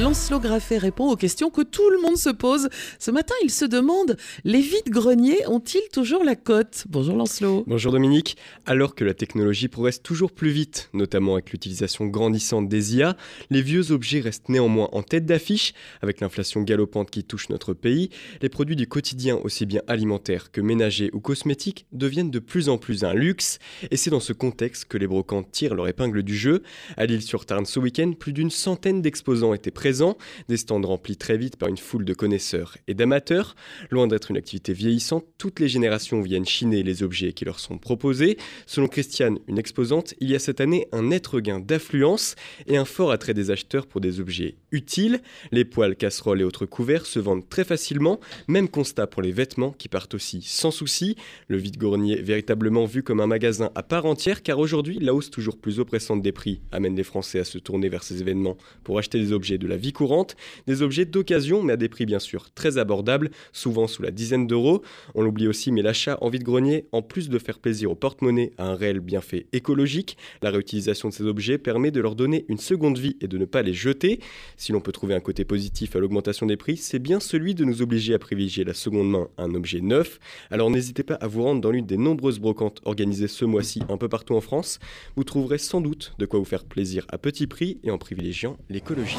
Lancelot Graffet répond aux questions que tout le monde se pose. Ce matin, il se demande les vides-greniers ont-ils toujours la cote? Bonjour Lancelot. Bonjour Dominique. Alors que la technologie progresse toujours plus vite, notamment avec l'utilisation grandissante des IA, les vieux objets restent néanmoins en tête d'affiche. Avec l'inflation galopante qui touche notre pays, les produits du quotidien, aussi bien alimentaires que ménagers ou cosmétiques, deviennent de plus en plus un luxe. Et c'est dans ce contexte que les brocantes tirent leur épingle du jeu. À l'île-sur-Tarn ce week-end, plus d'une centaine d'exposants étaient présent, des stands remplis très vite par une foule de connaisseurs et d'amateurs. Loin d'être une activité vieillissante, toutes les générations viennent chiner les objets qui leur sont proposés. Selon Christiane, une exposante, il y a cette année un net regain d'affluence et un fort attrait des acheteurs pour des objets utiles. Les poêles, casseroles et autres couverts se vendent très facilement, même constat pour les vêtements qui partent aussi sans souci. Le vide-grenier véritablement vu comme un magasin à part entière car aujourd'hui la hausse toujours plus oppressante des prix amène les Français à se tourner vers ces événements pour acheter des objets de la vie courante, des objets d'occasion, mais à des prix bien sûr très abordables, souvent sous la dizaine d'euros. On l'oublie aussi, mais l'achat en vide-grenier, en plus de faire plaisir au porte-monnaie, a un réel bienfait écologique. La réutilisation de ces objets permet de leur donner une seconde vie et de ne pas les jeter. Si l'on peut trouver un côté positif à l'augmentation des prix, c'est bien celui de nous obliger à privilégier la seconde main à un objet neuf. Alors n'hésitez pas à vous rendre dans l'une des nombreuses brocantes organisées ce mois-ci un peu partout en France. Vous trouverez sans doute de quoi vous faire plaisir à petit prix et en privilégiant l'écologie.